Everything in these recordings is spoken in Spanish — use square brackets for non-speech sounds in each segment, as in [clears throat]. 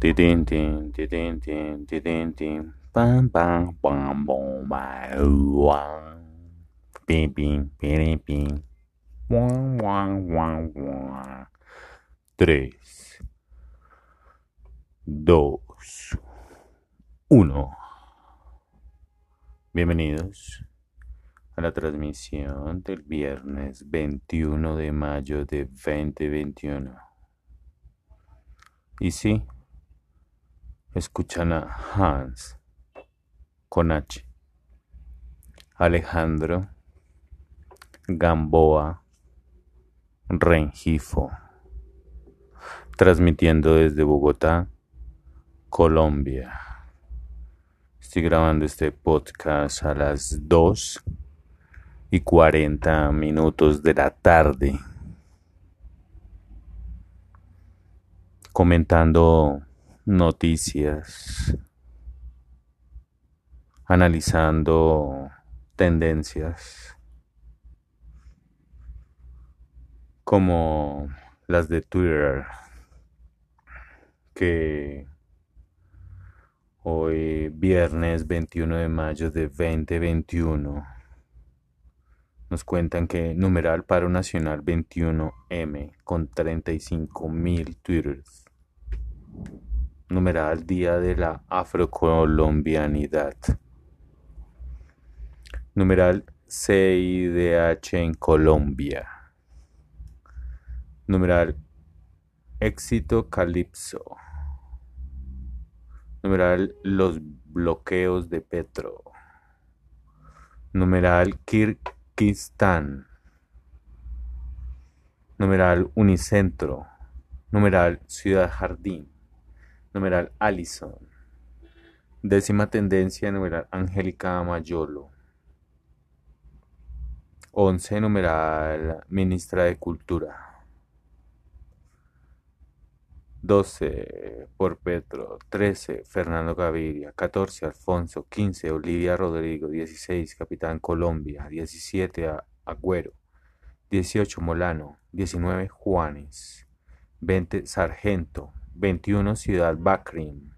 Titin, tin, titin, tin, titin, tin. Pam, pam, pam, bom, ba, uam. Pim, pim, pim. Guan. Tres, dos, uno. Bienvenidos a la transmisión del viernes 21 de mayo de 2021. Y sí, escuchan a Hans con Alejandro Gamboa Rengifo, transmitiendo desde Bogotá, Colombia. Estoy grabando este podcast a las 2 y 40 minutos de la tarde. Comentando noticias, analizando tendencias como las de Twitter que hoy viernes 21 de mayo de 2021 nos cuentan que numeral paro nacional 21M con 35 mil twitters numeral Día de la Afrocolombianidad. Numeral CIDH en Colombia. Numeral Éxito Calipso. Numeral Los bloqueos de Petro. Numeral Kirguistán. Numeral Unicentro. Numeral Ciudad Jardín numeral Allison. Décima tendencia, numeral Angélica Mayolo. 11, numeral Ministra de Cultura. 12, por Petro. 13, Fernando Gaviria. 14, Alfonso. 15, Olivia Rodrigo. 16, Capitán Colombia. 17, Agüero. 18, Molano. 19, Juanes. 20, Sargento. 21 Ciudad Bakrim.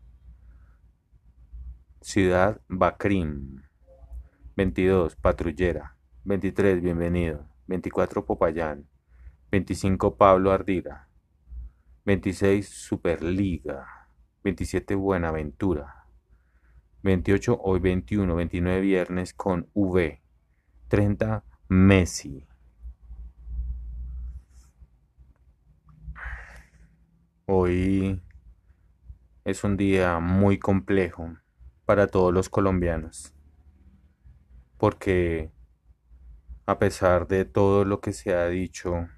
Ciudad Bakrim. 22 Patrullera. 23 Bienvenido. 24 Popayán. 25 Pablo Ardila. 26 Superliga. 27 Buenaventura. 28 hoy 21, 29 viernes con V. 30 Messi. Hoy es un día muy complejo para todos los colombianos, porque a pesar de todo lo que se ha dicho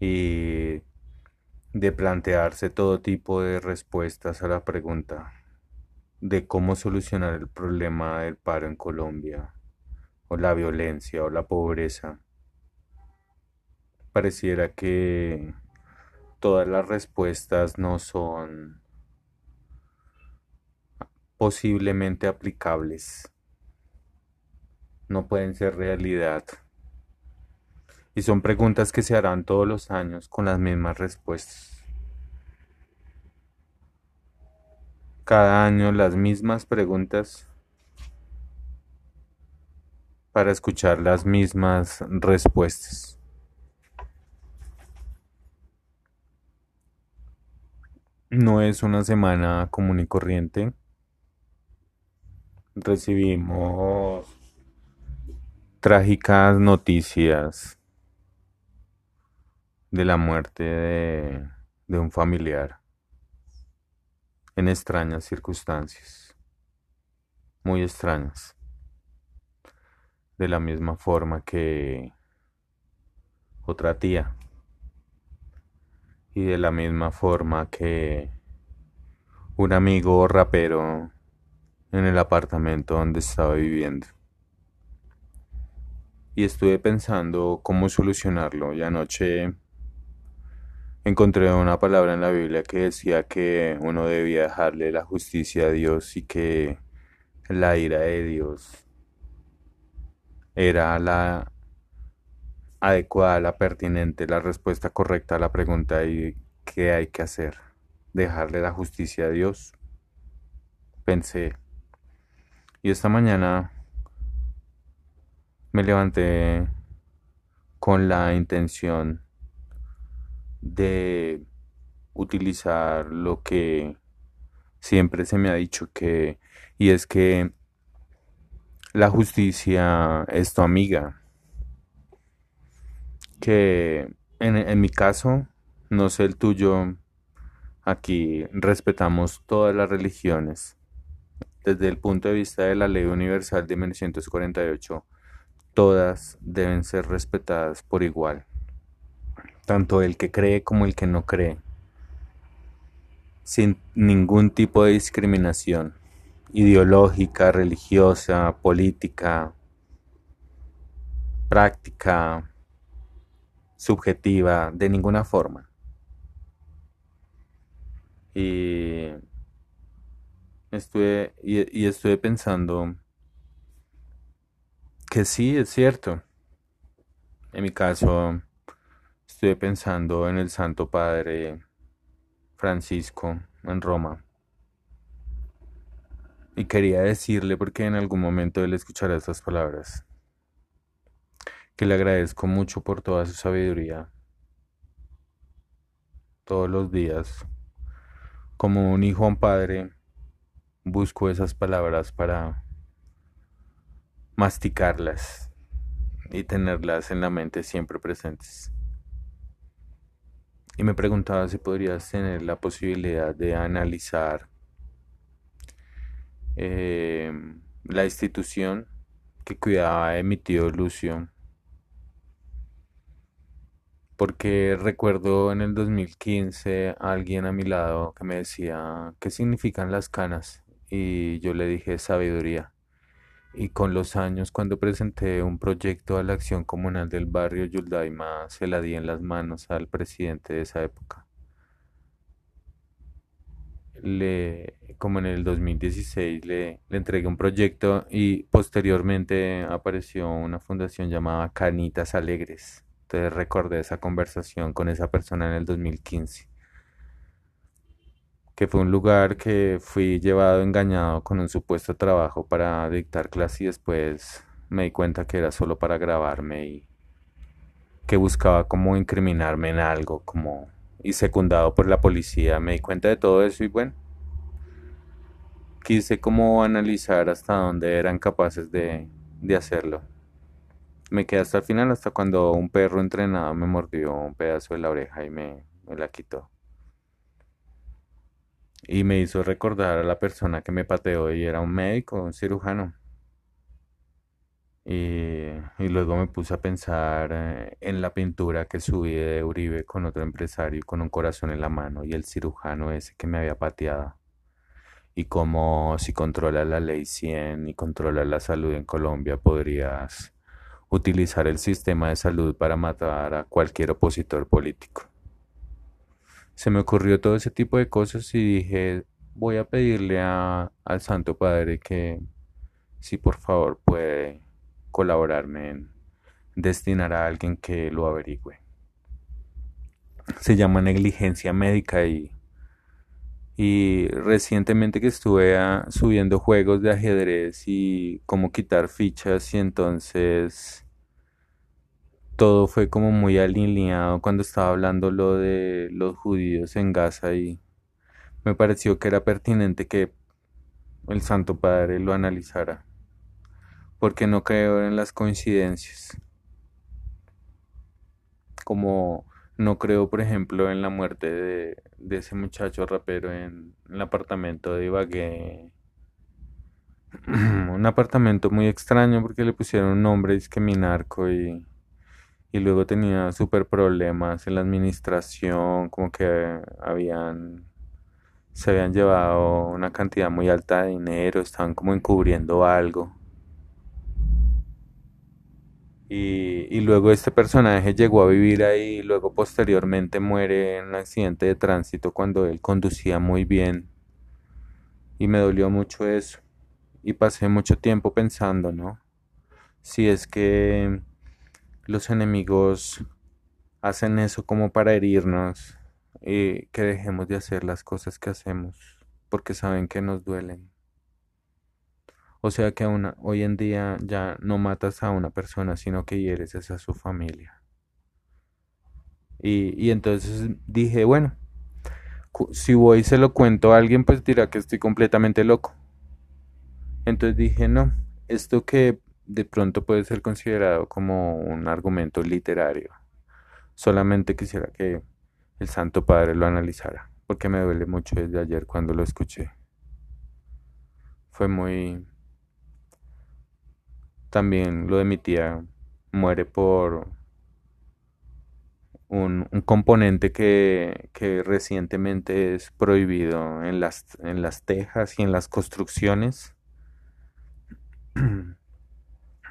y de plantearse todo tipo de respuestas a la pregunta de cómo solucionar el problema del paro en Colombia, o la violencia, o la pobreza, pareciera que todas las respuestas no son posiblemente aplicables, no pueden ser realidad. Y son preguntas que se harán todos los años con las mismas respuestas. Cada año las mismas preguntas para escuchar las mismas respuestas. No es una semana común y corriente. Recibimos trágicas noticias de la muerte de, un familiar en extrañas circunstancias, muy extrañas. De la misma forma que otra tía y de la misma forma que un amigo rapero en el apartamento donde estaba viviendo. Y estuve pensando cómo solucionarlo y anoche encontré una palabra en la Biblia que decía que uno debía dejarle la justicia a Dios y que la ira de Dios era la adecuada, la pertinente, la respuesta correcta a la pregunta y qué hay que hacer. Dejarle la justicia a Dios. Pensé. Y esta mañana me levanté con la intención de utilizar lo que siempre se me ha dicho que y es que la justicia es tu amiga que en, mi caso no sé el tuyo aquí respetamos todas las religiones. Desde el punto de vista de la ley universal de 1948 todas deben ser respetadas por igual, tanto el que cree como el que no cree, sin ningún tipo de discriminación ideológica, religiosa, política, práctica, subjetiva, de ninguna forma. Y estuve, y, estuve pensando que sí, es cierto. En mi caso, estuve pensando en el Santo Padre Francisco en Roma. Y quería decirle, porque en algún momento él escuchará estas palabras, le agradezco mucho por toda su sabiduría. Todos los días, como un hijo a un padre, busco esas palabras para masticarlas y tenerlas en la mente siempre presentes. Y me preguntaba si podrías tener la posibilidad de analizar eh, la institución que cuidaba de mi tío Lucio. Porque recuerdo en el 2015 alguien a mi lado que me decía, ¿qué significan las canas? Y yo le dije sabiduría. Y con los años, cuando presenté un proyecto a la acción comunal del barrio Yuldaima, se la di en las manos al presidente de esa época. Le, como en el 2016, le, le entregué un proyecto y posteriormente apareció una fundación llamada Canitas Alegres. Entonces recordé esa conversación con esa persona en el 2015 que fue un lugar que fui llevado engañado con un supuesto trabajo para dictar clase y después me di cuenta que era solo para grabarme y que buscaba como incriminarme en algo, como y secundado por la policía, me di cuenta de todo eso y bueno, quise como analizar hasta dónde eran capaces de, de hacerlo. Me quedé hasta el final, hasta cuando un perro entrenado me mordió un pedazo de la oreja y me, la quitó y me hizo recordar a la persona que me pateó y era un médico, un cirujano. Y, luego me puse a pensar eh, en la pintura que subí de Uribe con otro empresario con un corazón en la mano y el cirujano ese que me había pateado. Y como si controlas la ley 100 y controlas la salud en Colombia podrías utilizar el sistema de salud para matar a cualquier opositor político se me ocurrió todo ese tipo de cosas y dije, voy a pedirle a, al Santo Padre que si por favor puede colaborarme en destinar a alguien que lo averigüe. Se llama negligencia médica y, y recientemente que estuve subiendo juegos de ajedrez y cómo quitar fichas y entonces todo fue como muy alineado cuando estaba hablando lo de los judíos en Gaza y me pareció que era pertinente que el Santo Padre lo analizara, porque no creo en las coincidencias. Como no creo, por ejemplo, en la muerte de, ese muchacho rapero en, el apartamento de Ibagué. [clears throat] un apartamento muy extraño porque le pusieron un nombre, es que Minarco y y luego tenía súper problemas en la administración, como que habían, se habían llevado una cantidad muy alta de dinero, estaban como encubriendo algo. Y, y luego este personaje llegó a vivir ahí y luego posteriormente muere en un accidente de tránsito cuando él conducía muy bien. Y me dolió mucho eso. Y pasé mucho tiempo pensando, ¿no? Si es que los enemigos hacen eso como para herirnos y que dejemos de hacer las cosas que hacemos porque saben que nos duelen. O sea que una, hoy en día ya no matas a una persona, sino que hieres a su familia. Y, y entonces dije, bueno, si voy y se lo cuento a alguien, pues dirá que estoy completamente loco. Entonces dije, no, esto que de pronto puede ser considerado como un argumento literario. Solamente quisiera que el Santo Padre lo analizara, porque me duele mucho desde ayer cuando lo escuché. Fue muy... También lo de mi tía muere por un, componente que, que, recientemente es prohibido en las, en las tejas y en las construcciones [clears throat] [clears throat]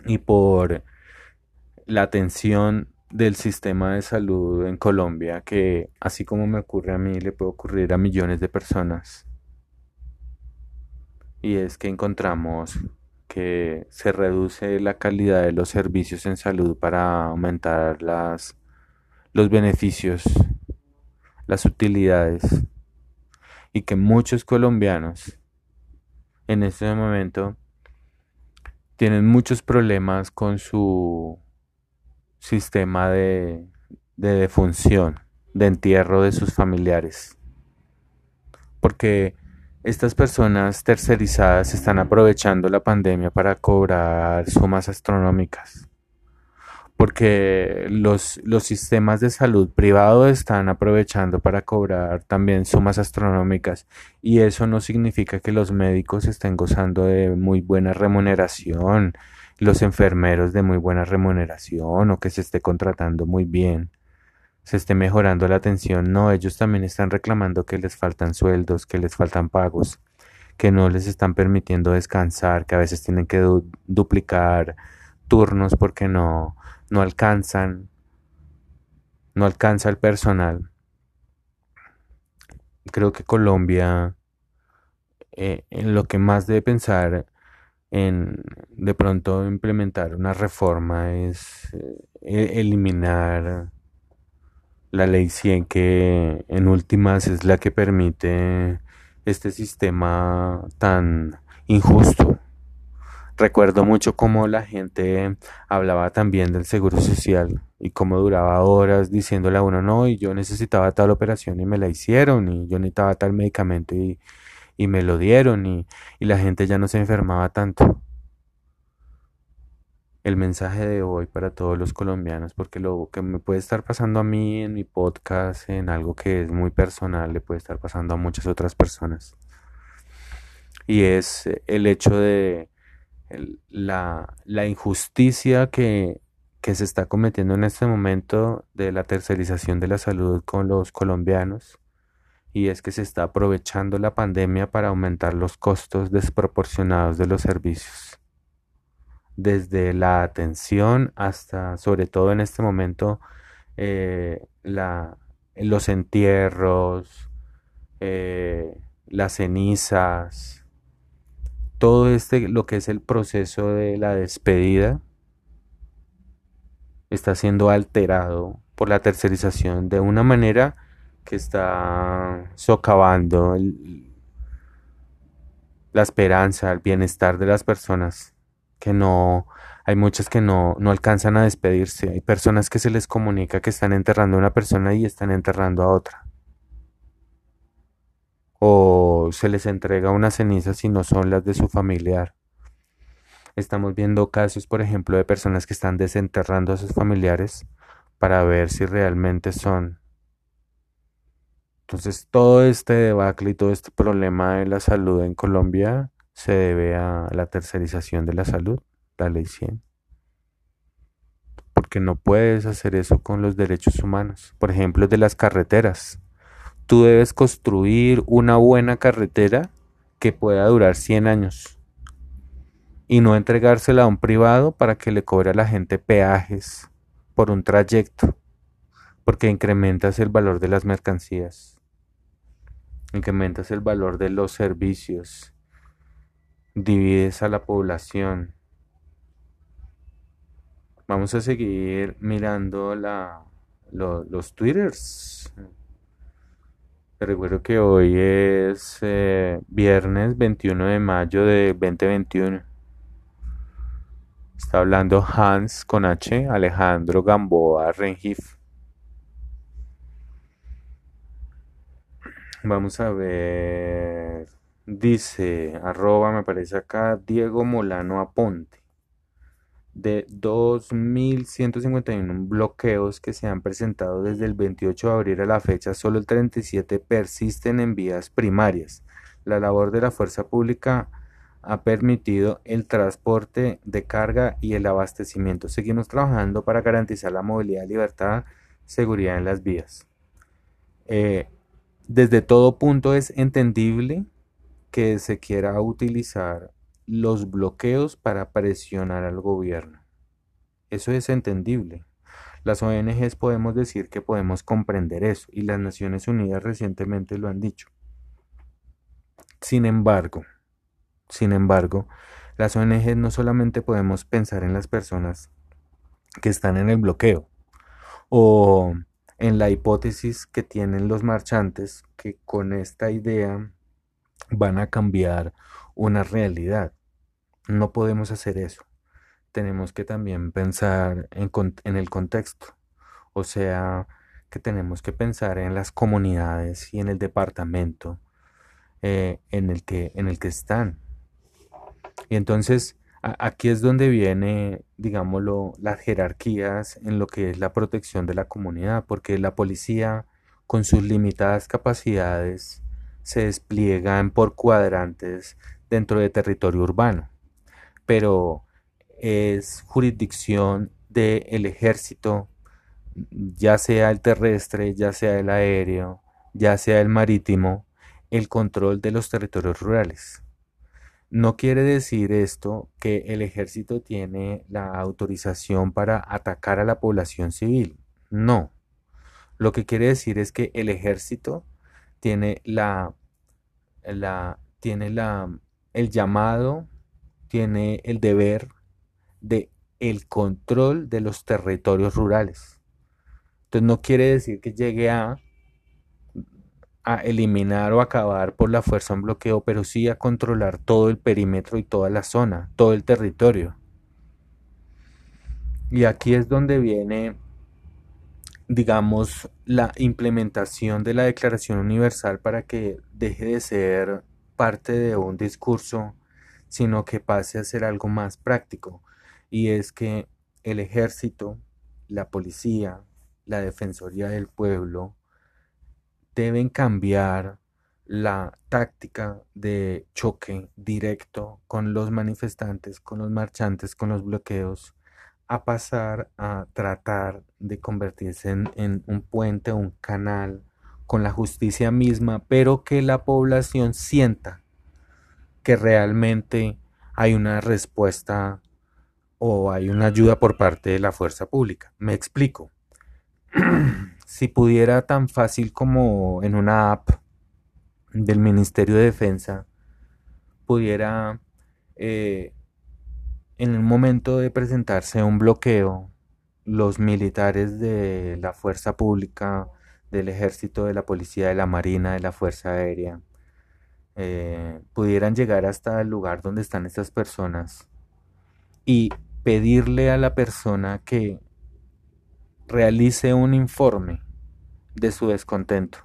y por la atención del sistema de salud en Colombia que así como me ocurre a mí le puede ocurrir a millones de personas. Y es que encontramos que se reduce la calidad de los servicios en salud para aumentar las, los beneficios, las utilidades y que muchos colombianos en este momento tienen muchos problemas con su sistema de, de defunción, de entierro de sus familiares. Porque estas personas tercerizadas están aprovechando la pandemia para cobrar sumas astronómicas porque los, los sistemas de salud privados están aprovechando para cobrar también sumas astronómicas y eso no significa que los médicos estén gozando de muy buena remuneración, los enfermeros de muy buena remuneración o que se esté contratando muy bien, se esté mejorando la atención. No, ellos también están reclamando que les faltan sueldos, que les faltan pagos, que no les están permitiendo descansar, que a veces tienen que duplicar turnos porque no no alcanzan, no alcanza el personal. Creo que Colombia eh, en lo que más debe pensar en de pronto implementar una reforma es eh, e-, eliminar la ley 100 que en últimas es la que permite este sistema tan injusto Recuerdo mucho cómo la gente hablaba también del seguro social y cómo duraba horas diciéndole a uno, no, y yo necesitaba tal operación y me la hicieron, y yo necesitaba tal medicamento y, y me lo dieron, y, y la gente ya no se enfermaba tanto. El mensaje de hoy para todos los colombianos, porque lo que me puede estar pasando a mí en mi podcast, en algo que es muy personal, le puede estar pasando a muchas otras personas. Y es el hecho de la, injusticia que, que se está cometiendo en este momento de la tercerización de la salud con los colombianos y es que se está aprovechando la pandemia para aumentar los costos desproporcionados de los servicios. Desde la atención hasta, sobre todo en este momento, eh, la, los entierros, eh, las cenizas, todo este, lo que es el proceso de la despedida, está siendo alterado por la tercerización de una manera que está socavando la esperanza, el bienestar de las personas, que no, hay muchas que no, no alcanzan a despedirse, hay personas que se les comunica que están enterrando a una persona y están enterrando a otra o se les entrega una ceniza si no son las de su familiar. Estamos viendo casos, por ejemplo, de personas que están desenterrando a sus familiares para ver si realmente son. Entonces, todo este debacle y todo este problema de la salud en Colombia se debe a la tercerización de la salud, la ley 100. Porque no puedes hacer eso con los derechos humanos. Por ejemplo, de las carreteras tú debes construir una buena carretera que pueda durar 100 años y no entregársela a un privado para que le cobre a la gente peajes por un trayecto, porque incrementas el valor de las mercancías, incrementas el valor de los servicios, divides a la población, Vamos a seguir mirando los twitters. Recuerdo que hoy es eh, viernes 21 de mayo de 2021. Está hablando Hans con H, Alejandro Gamboa Rengif. Vamos a ver. Dice, arroba, me aparece acá, Diego Molano Aponte. De 2.151 bloqueos que se han presentado desde el 28 de abril a la fecha, solo el 37 persisten en vías primarias. La labor de la fuerza pública ha permitido el transporte de carga y el abastecimiento. Seguimos trabajando para garantizar la movilidad, libertad, seguridad en las vías. Eh, desde todo punto es entendible que se quiera utilizar los bloqueos para presionar al gobierno. Eso es entendible. Las ONGs podemos decir que podemos comprender eso y las Naciones Unidas recientemente lo han dicho. Sin embargo, sin embargo, las ONGs no solamente podemos pensar en las personas que están en el bloqueo o en la hipótesis que tienen los marchantes que con esta idea van a cambiar una realidad. No podemos hacer eso. Tenemos que también pensar en, el contexto. O sea, que tenemos que pensar en las comunidades y en el departamento eh, en, el que, en el que están. Y entonces aquí es donde viene, digámoslo, las jerarquías en lo que es la protección de la comunidad, porque la policía, con sus limitadas capacidades, se despliega por cuadrantes dentro de territorio urbano, pero es jurisdicción del ejército, ya sea el terrestre, ya sea el aéreo, ya sea el marítimo, el control de los territorios rurales. No quiere decir esto que el ejército tiene la autorización para atacar a la población civil. No. Lo que quiere decir es que el ejército tiene la, la tiene la, el llamado, tiene el deber de el control de los territorios rurales. Entonces no quiere decir que llegue a a eliminar o acabar por la fuerza un bloqueo, pero sí a controlar todo el perímetro y toda la zona, todo el territorio. Y aquí es donde viene, digamos, la implementación de la Declaración Universal para que deje de ser parte de un discurso, sino que pase a ser algo más práctico. Y es que el ejército, la policía, la Defensoría del Pueblo, deben cambiar la táctica de choque directo con los manifestantes, con los marchantes, con los bloqueos, a pasar a tratar de convertirse en, un puente, un canal con la justicia misma, pero que la población sienta que realmente hay una respuesta o hay una ayuda por parte de la fuerza pública. Me explico. [clears throat] si pudiera tan fácil como en una app del Ministerio de Defensa, pudiera eh, en el momento de presentarse un bloqueo, los militares de la fuerza pública, del ejército, de la policía, de la marina, de la fuerza aérea, eh, pudieran llegar hasta el lugar donde están estas personas y pedirle a la persona que realice un informe de su descontento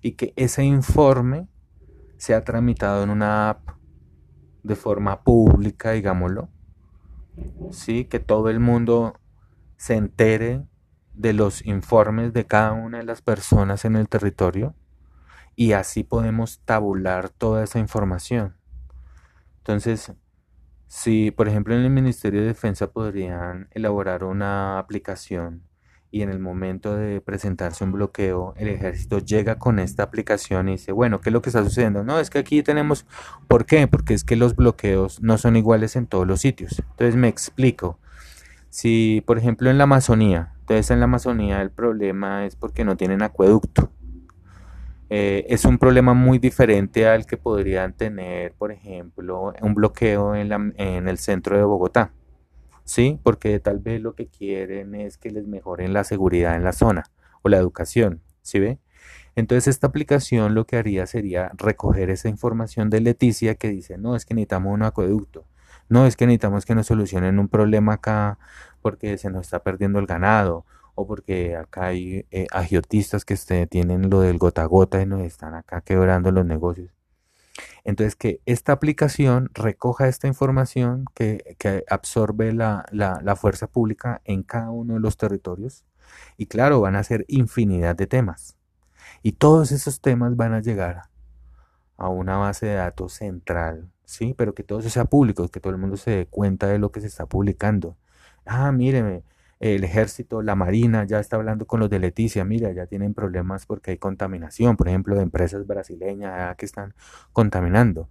y que ese informe sea tramitado en una app de forma pública, digámoslo. Sí, que todo el mundo se entere de los informes de cada una de las personas en el territorio y así podemos tabular toda esa información. Entonces, si por ejemplo en el Ministerio de Defensa podrían elaborar una aplicación y en el momento de presentarse un bloqueo, el ejército llega con esta aplicación y dice, bueno, ¿qué es lo que está sucediendo? No, es que aquí tenemos, ¿por qué? Porque es que los bloqueos no son iguales en todos los sitios. Entonces me explico. Si, por ejemplo, en la Amazonía, entonces en la Amazonía el problema es porque no tienen acueducto. Eh, es un problema muy diferente al que podrían tener, por ejemplo, un bloqueo en, en el centro de Bogotá. ¿sí? Porque tal vez lo que quieren es que les mejoren la seguridad en la zona o la educación, ¿sí ve? Entonces esta aplicación lo que haría sería recoger esa información de Leticia que dice, no, es que necesitamos un acueducto, no, es que necesitamos que nos solucionen un problema acá porque se nos está perdiendo el ganado o porque acá hay eh, agiotistas que tienen lo del gota a gota y nos están acá quebrando los negocios. Entonces, que esta aplicación recoja esta información que, absorbe la, fuerza pública en cada uno de los territorios. Y claro, van a ser infinidad de temas. Y todos esos temas van a llegar a una base de datos central, ¿sí? Pero que todo eso sea público, que todo el mundo se dé cuenta de lo que se está publicando. Ah, míreme, el ejército, la marina ya está hablando con los de Leticia, mira, ya tienen problemas porque hay contaminación, por ejemplo, de empresas brasileñas que están contaminando.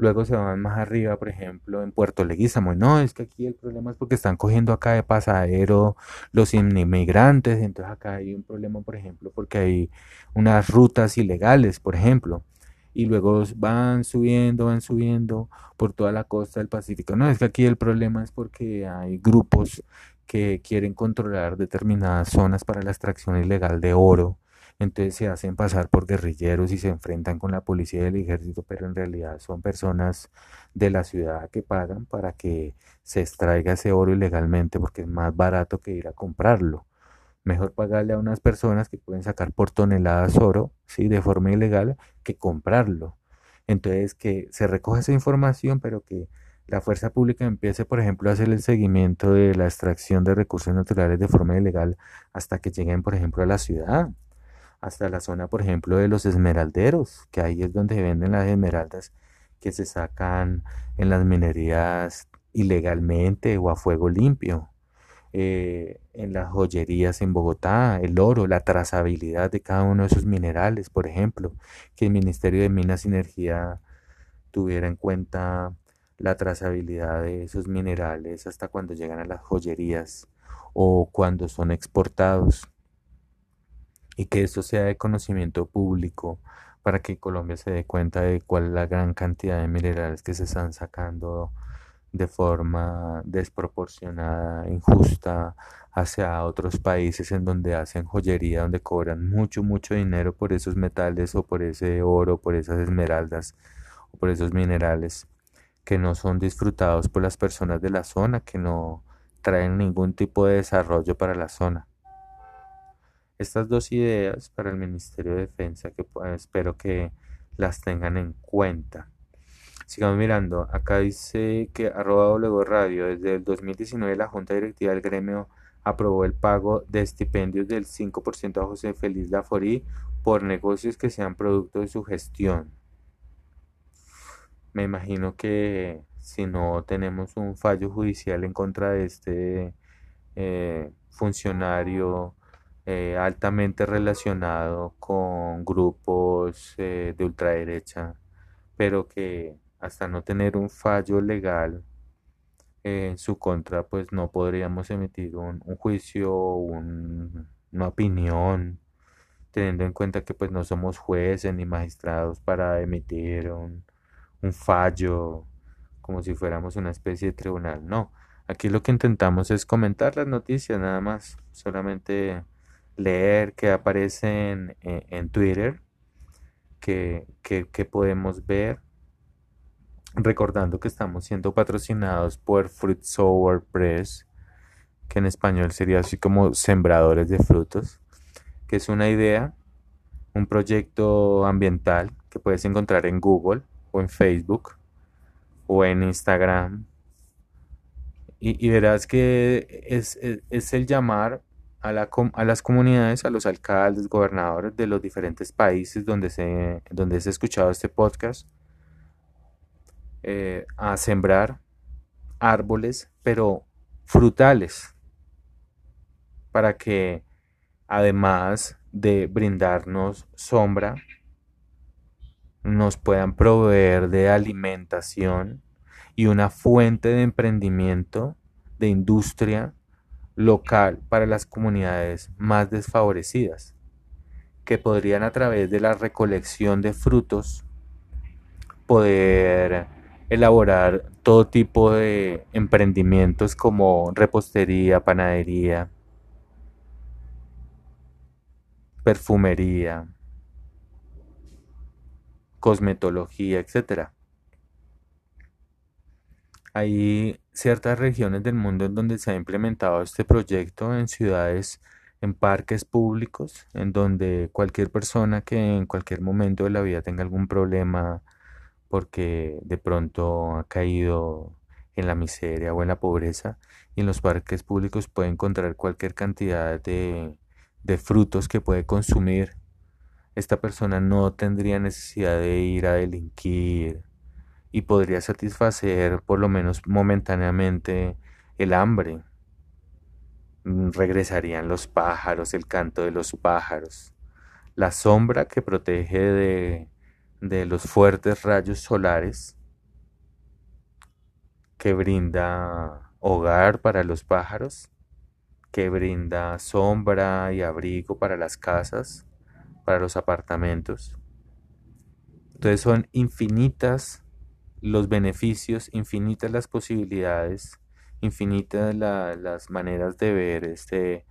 Luego se van más arriba, por ejemplo, en Puerto Leguízamo. No, es que aquí el problema es porque están cogiendo acá de pasadero los inmigrantes. Entonces acá hay un problema, por ejemplo, porque hay unas rutas ilegales, por ejemplo. Y luego van subiendo, van subiendo por toda la costa del Pacífico. No, es que aquí el problema es porque hay grupos que quieren controlar determinadas zonas para la extracción ilegal de oro. Entonces se hacen pasar por guerrilleros y se enfrentan con la policía y el ejército, pero en realidad son personas de la ciudad que pagan para que se extraiga ese oro ilegalmente porque es más barato que ir a comprarlo. Mejor pagarle a unas personas que pueden sacar por toneladas oro, ¿sí? de forma ilegal, que comprarlo. Entonces que se recoja esa información, pero que la fuerza pública empiece, por ejemplo, a hacer el seguimiento de la extracción de recursos naturales de forma ilegal hasta que lleguen, por ejemplo, a la ciudad, hasta la zona, por ejemplo, de los esmeralderos, que ahí es donde venden las esmeraldas que se sacan en las minerías ilegalmente o a fuego limpio. Eh, en las joyerías en Bogotá, el oro, la trazabilidad de cada uno de esos minerales, por ejemplo, que el Ministerio de Minas y Energía tuviera en cuenta la trazabilidad de esos minerales hasta cuando llegan a las joyerías o cuando son exportados. Y que esto sea de conocimiento público para que Colombia se dé cuenta de cuál es la gran cantidad de minerales que se están sacando de forma desproporcionada, injusta hacia otros países en donde hacen joyería, donde cobran mucho, mucho dinero por esos metales o por ese oro, por esas esmeraldas o por esos minerales que no son disfrutados por las personas de la zona, que no traen ningún tipo de desarrollo para la zona. Estas dos ideas para el Ministerio de Defensa que espero que las tengan en cuenta. Sigamos mirando, acá dice que arroba W Radio, desde el 2019 la Junta Directiva del Gremio aprobó el pago de estipendios del 5% a José Feliz Laforí por negocios que sean producto de su gestión. Me imagino que si no tenemos un fallo judicial en contra de este eh, funcionario eh, altamente relacionado con grupos eh, de ultraderecha, pero que hasta no tener un fallo legal en su contra, pues no podríamos emitir un, juicio, una opinión, teniendo en cuenta que pues no somos jueces ni magistrados para emitir un, un fallo, como si fuéramos una especie de tribunal. No, aquí lo que intentamos es comentar las noticias nada más, solamente leer que aparecen en, Twitter, que, que, podemos ver, recordando que estamos siendo patrocinados por Fruit Sour Press, que en español sería así como sembradores de frutos, que es una idea, un proyecto ambiental que puedes encontrar en Google o en Facebook o en Instagram. Y, verás que es, el llamar a, la, a, las comunidades, a los alcaldes, gobernadores de los diferentes países donde se, donde se ha escuchado este podcast, eh, a sembrar árboles, pero frutales, para que además de brindarnos sombra, nos puedan proveer de alimentación y una fuente de emprendimiento de industria local para las comunidades más desfavorecidas, que podrían a través de la recolección de frutos poder elaborar todo tipo de emprendimientos como repostería, panadería, perfumería, cosmetología, etc. Hay ciertas regiones del mundo en donde se ha implementado este proyecto en ciudades, en parques públicos, en donde cualquier persona que en cualquier momento de la vida tenga algún problema porque de pronto ha caído en la miseria o en la pobreza, y en los parques públicos puede encontrar cualquier cantidad de, de frutos que puede consumir. Esta persona no tendría necesidad de ir a delinquir y podría satisfacer por lo menos momentáneamente el hambre. Mm, regresarían los pájaros, el canto de los pájaros, la sombra que protege de, de los fuertes rayos solares, que brinda hogar para los pájaros, que brinda sombra y abrigo para las casas, para los apartamentos. Entonces son infinitas los beneficios, infinitas las posibilidades, infinitas las maneras de ver este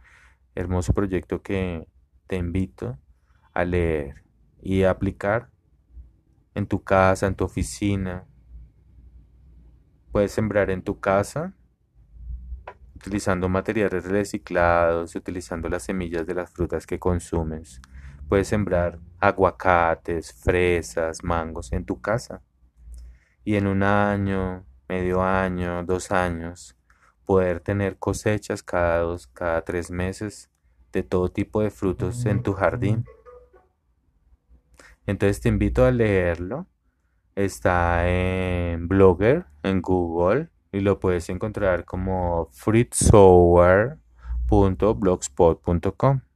hermoso proyecto que te invito a leer y a aplicar en tu casa, en tu oficina. Puedes sembrar en tu casa utilizando materiales reciclados, utilizando las semillas de las frutas que consumes. Puedes sembrar aguacates, fresas, mangos en tu casa. Y en un año, medio año, dos años, poder tener cosechas cada dos, cada tres meses de todo tipo de frutos en tu jardín. Entonces te invito a leerlo. Está en Blogger, en Google, y lo puedes encontrar como fruitsower.blogspot.com.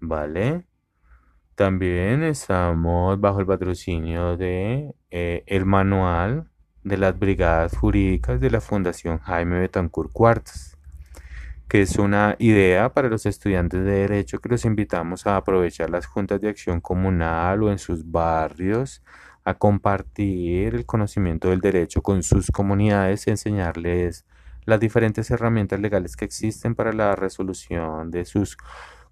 ¿Vale? También estamos bajo el patrocinio de eh, el manual de las brigadas jurídicas de la Fundación Jaime Betancourt Cuartas, que es una idea para los estudiantes de Derecho que los invitamos a aprovechar las juntas de acción comunal o en sus barrios a compartir el conocimiento del derecho con sus comunidades y enseñarles las diferentes herramientas legales que existen para la resolución de sus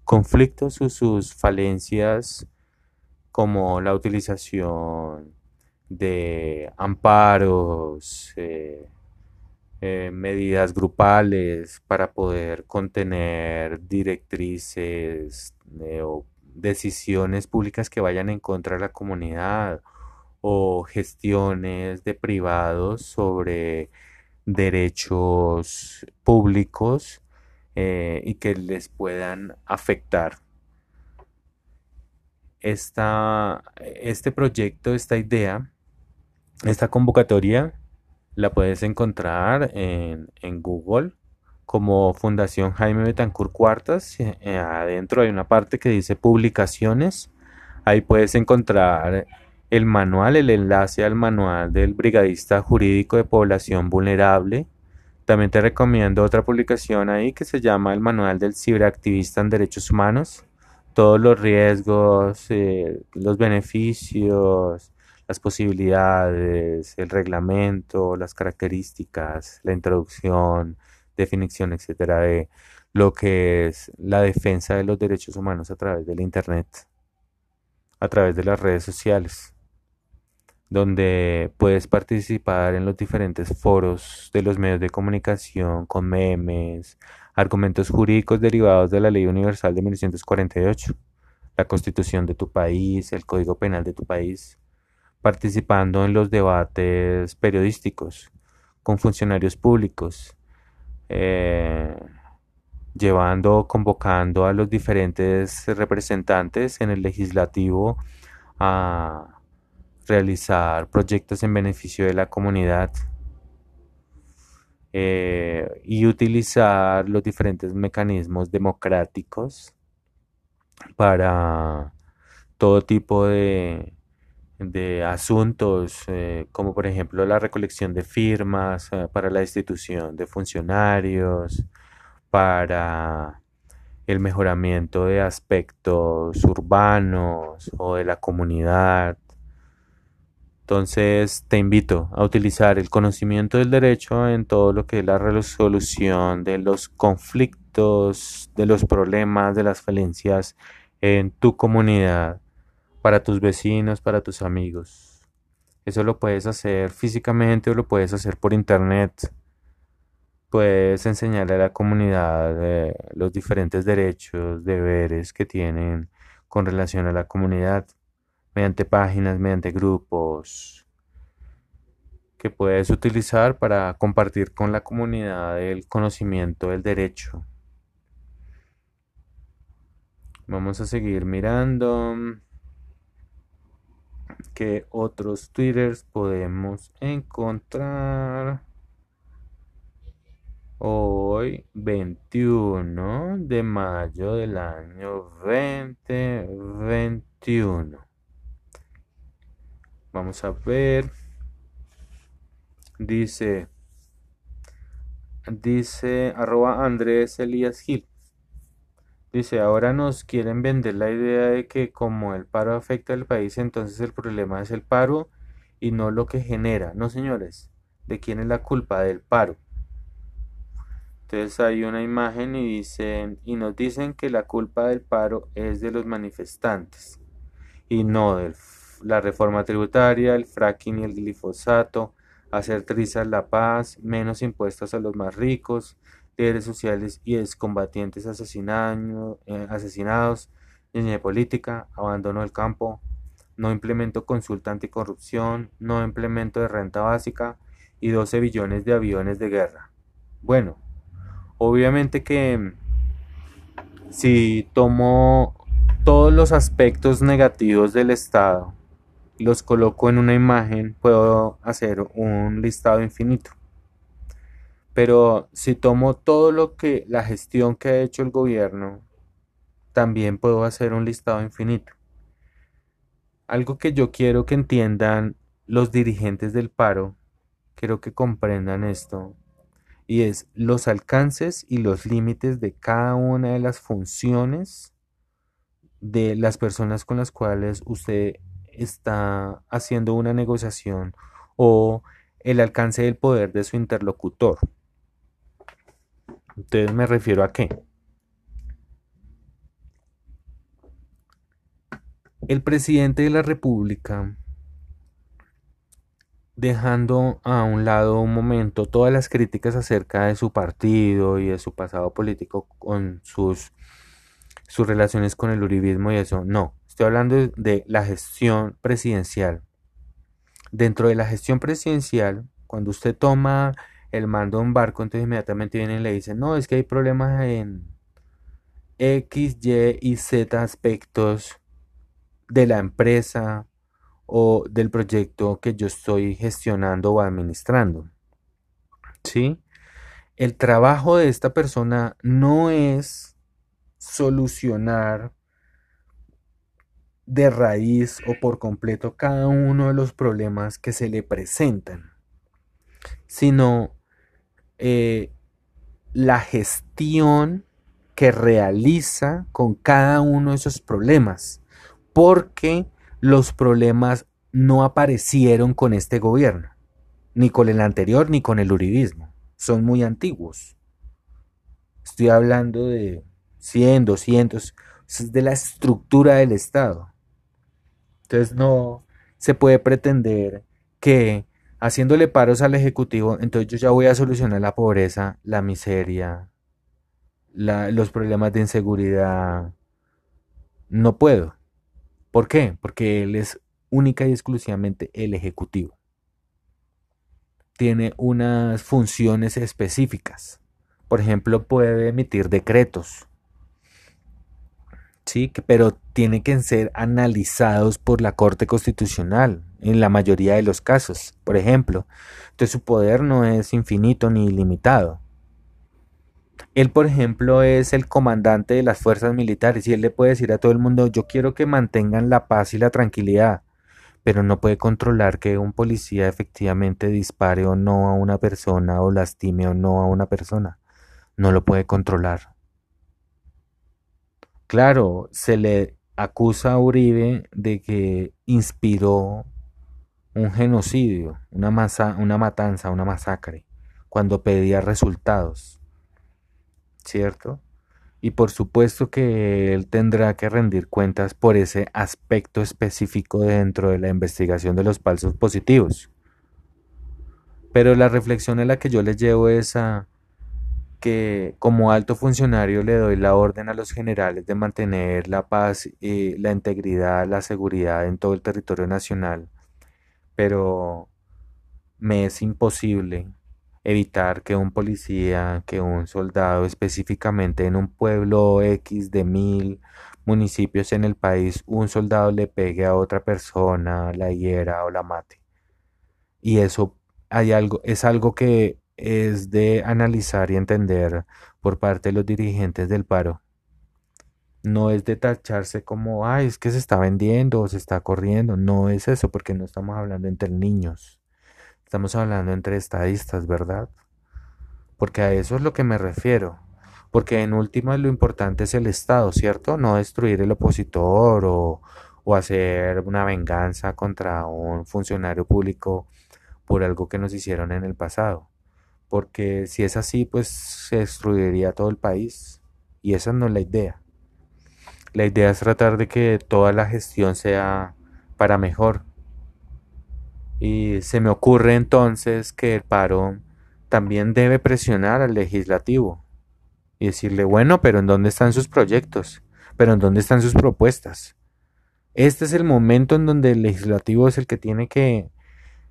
conflictos o sus falencias como la utilización de amparos, eh, eh, medidas grupales para poder contener directrices eh, o decisiones públicas que vayan en contra de la comunidad o gestiones de privados sobre derechos públicos eh, y que les puedan afectar. este proyecto, esta idea, esta convocatoria la puedes encontrar en, Google como Fundación Jaime Betancourt Cuartas. Eh, adentro hay una parte que dice publicaciones. Ahí puedes encontrar el manual, el enlace al manual del brigadista jurídico de población vulnerable. También te recomiendo otra publicación ahí que se llama el manual del ciberactivista en derechos humanos. Todos los riesgos, eh, los beneficios, las posibilidades, el reglamento, las características, la introducción, definición, etcétera, de lo que es la defensa de los derechos humanos a través del Internet, a través de las redes sociales donde puedes participar en los diferentes foros de los medios de comunicación con memes, argumentos jurídicos derivados de la Ley Universal de 1948, la Constitución de tu país, el Código Penal de tu país, participando en los debates periodísticos con funcionarios públicos, eh, llevando, convocando a los diferentes representantes en el legislativo a realizar proyectos en beneficio de la comunidad eh, y utilizar los diferentes mecanismos democráticos para todo tipo de, asuntos, eh, como por ejemplo la recolección de firmas eh, para la institución de funcionarios, para el mejoramiento de aspectos urbanos o de la comunidad, Entonces te invito a utilizar el conocimiento del derecho en todo lo que es la resolución de los conflictos, de los problemas, de las falencias en tu comunidad, para tus vecinos, para tus amigos. Eso lo puedes hacer físicamente o lo puedes hacer por internet. Puedes enseñarle a la comunidad eh, los diferentes derechos, deberes que tienen con relación a la comunidad mediante páginas, mediante grupos que puedes utilizar para compartir con la comunidad el conocimiento del derecho. Vamos a seguir mirando qué otros twitters podemos encontrar. Hoy 21 de mayo del año 2021. Vamos a ver. Dice, dice arroba Andrés Elías Gil. Dice, ahora nos quieren vender la idea de que como el paro afecta al país, entonces el problema es el paro y no lo que genera. No, señores, ¿de quién es la culpa? Del paro. Entonces hay una imagen y dicen, y nos dicen que la culpa del paro es de los manifestantes y no del la reforma tributaria, el fracking y el glifosato, hacer trizas la paz, menos impuestos a los más ricos, líderes sociales y excombatientes asesinados, eh, asesinados, línea política, abandono del campo, no implemento consulta anticorrupción, no implemento de renta básica y 12 billones de aviones de guerra. Bueno, obviamente que si tomo todos los aspectos negativos del Estado los coloco en una imagen, puedo hacer un listado infinito. Pero si tomo todo lo que la gestión que ha hecho el gobierno, también puedo hacer un listado infinito. Algo que yo quiero que entiendan los dirigentes del paro, quiero que comprendan esto, y es los alcances y los límites de cada una de las funciones de las personas con las cuales usted está haciendo una negociación o el alcance del poder de su interlocutor. Entonces me refiero a qué? El presidente de la República, dejando a un lado un momento todas las críticas acerca de su partido y de su pasado político con sus, sus relaciones con el uribismo y eso, no, Estoy hablando de la gestión presidencial. Dentro de la gestión presidencial, cuando usted toma el mando de un barco, entonces inmediatamente vienen y le dicen, no, es que hay problemas en X, Y y Z aspectos de la empresa o del proyecto que yo estoy gestionando o administrando. ¿Sí? El trabajo de esta persona no es solucionar de raíz o por completo cada uno de los problemas que se le presentan, sino eh, la gestión que realiza con cada uno de esos problemas, porque los problemas no aparecieron con este gobierno, ni con el anterior, ni con el uribismo, son muy antiguos. Estoy hablando de 100, 200, de la estructura del Estado. Entonces no se puede pretender que haciéndole paros al Ejecutivo, entonces yo ya voy a solucionar la pobreza, la miseria, los problemas de inseguridad. No puedo. ¿Por qué? Porque él es única y exclusivamente el Ejecutivo. Tiene unas funciones específicas. Por ejemplo, puede emitir decretos sí, pero tienen que ser analizados por la Corte Constitucional en la mayoría de los casos, por ejemplo. Entonces su poder no es infinito ni ilimitado. Él, por ejemplo, es el comandante de las fuerzas militares y él le puede decir a todo el mundo, yo quiero que mantengan la paz y la tranquilidad, pero no puede controlar que un policía efectivamente dispare o no a una persona o lastime o no a una persona. No lo puede controlar. Claro, se le acusa a Uribe de que inspiró un genocidio, una, una matanza, una masacre, cuando pedía resultados, ¿cierto? Y por supuesto que él tendrá que rendir cuentas por ese aspecto específico dentro de la investigación de los falsos positivos. Pero la reflexión a la que yo le llevo es a que como alto funcionario le doy la orden a los generales de mantener la paz y la integridad, la seguridad en todo el territorio nacional, pero me es imposible evitar que un policía, que un soldado específicamente en un pueblo X de mil municipios en el país, un soldado le pegue a otra persona, la hiera o la mate. Y eso hay algo, es algo que es de analizar y entender por parte de los dirigentes del paro. No es de tacharse como, ay, es que se está vendiendo o se está corriendo. No es eso, porque no estamos hablando entre niños. Estamos hablando entre estadistas, ¿verdad? Porque a eso es lo que me refiero. Porque en última lo importante es el Estado, ¿cierto? No destruir el opositor o, o hacer una venganza contra un funcionario público por algo que nos hicieron en el pasado porque si es así, pues se destruiría todo el país y esa no es la idea. La idea es tratar de que toda la gestión sea para mejor. Y se me ocurre entonces que el paro también debe presionar al legislativo y decirle, bueno, pero ¿en dónde están sus proyectos? ¿Pero en dónde están sus propuestas? Este es el momento en donde el legislativo es el que tiene que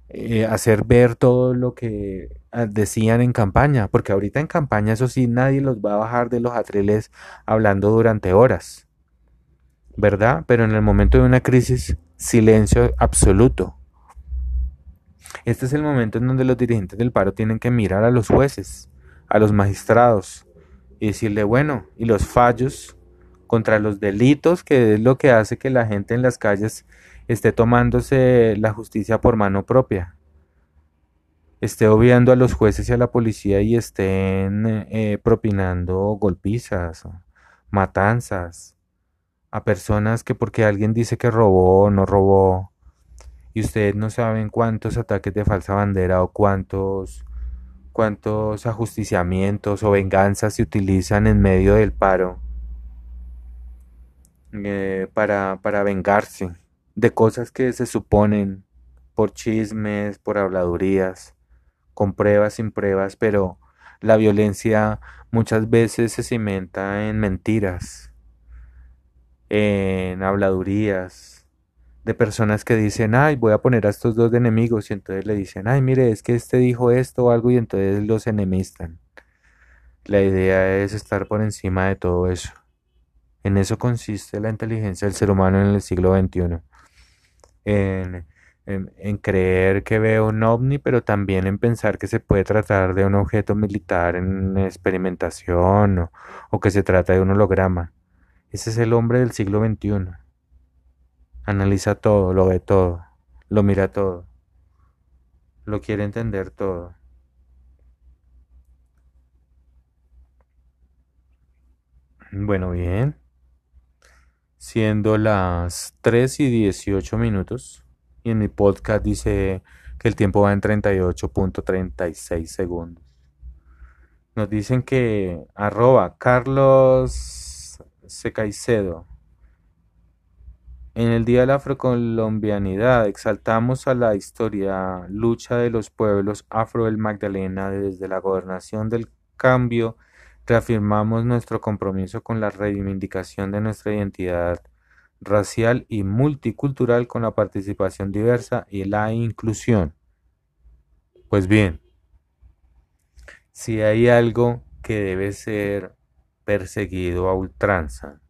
eh, hacer ver todo lo que decían en campaña, porque ahorita en campaña, eso sí, nadie los va a bajar de los atriles hablando durante horas, ¿verdad? Pero en el momento de una crisis, silencio absoluto. Este es el momento en donde los dirigentes del paro tienen que mirar a los jueces, a los magistrados, y decirle, bueno, y los fallos contra los delitos, que es lo que hace que la gente en las calles esté tomándose la justicia por mano propia, esté obviando a los jueces y a la policía y estén eh, propinando golpizas, matanzas a personas que porque alguien dice que robó o no robó y ustedes no saben cuántos ataques de falsa bandera o cuántos cuántos ajusticiamientos o venganzas se utilizan en medio del paro eh, para, para vengarse de cosas que se suponen por chismes, por habladurías, con pruebas, sin pruebas, pero la violencia muchas veces se cimenta en mentiras, en habladurías, de personas que dicen, ay, voy a poner a estos dos de enemigos, y entonces le dicen, ay, mire, es que este dijo esto o algo, y entonces los enemistan. La idea es estar por encima de todo eso. En eso consiste la inteligencia del ser humano en el siglo XXI en, en, creer que veo un ovni, pero también en pensar que se puede tratar de un objeto militar en experimentación o, o que se trata de un holograma. Ese es el hombre del siglo XXI. Analiza todo, lo ve todo, lo mira todo, lo quiere entender todo. Bueno, bien siendo las 3 y 18 minutos. Y en mi podcast dice que el tiempo va en 38.36 segundos. Nos dicen que arroba Carlos Caicedo. En el Día de la Afrocolombianidad exaltamos a la historia lucha de los pueblos afro del Magdalena desde la gobernación del cambio Reafirmamos nuestro compromiso con la reivindicación de nuestra identidad racial y multicultural con la participación diversa y la inclusión. Pues bien, si hay algo que debe ser perseguido a ultranza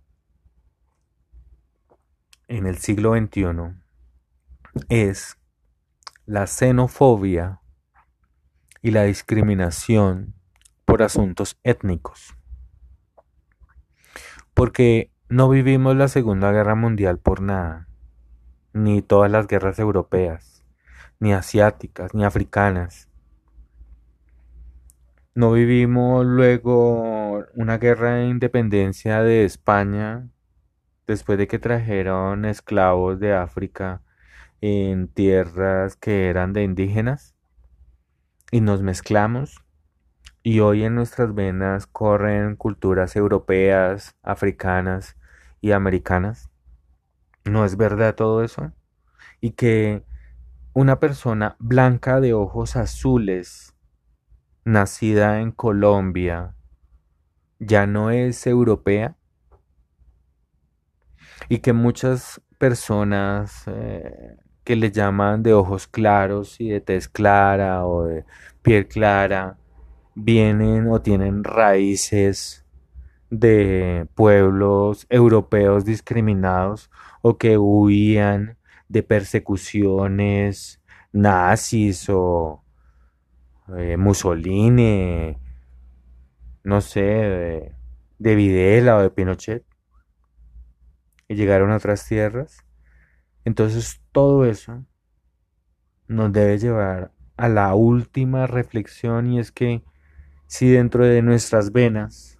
en el siglo XXI es la xenofobia y la discriminación por asuntos étnicos. Porque no vivimos la Segunda Guerra Mundial por nada, ni todas las guerras europeas, ni asiáticas, ni africanas. No vivimos luego una guerra de independencia de España después de que trajeron esclavos de África en tierras que eran de indígenas y nos mezclamos y hoy en nuestras venas corren culturas europeas, africanas y americanas. ¿No es verdad todo eso? Y que una persona blanca de ojos azules, nacida en Colombia, ya no es europea y que muchas personas eh, que le llaman de ojos claros y de tez clara o de piel clara vienen o tienen raíces de pueblos europeos discriminados o que huían de persecuciones nazis o eh, Mussolini, no sé, de, de Videla o de Pinochet y llegaron a otras tierras. Entonces todo eso nos debe llevar a la última reflexión y es que si dentro de nuestras venas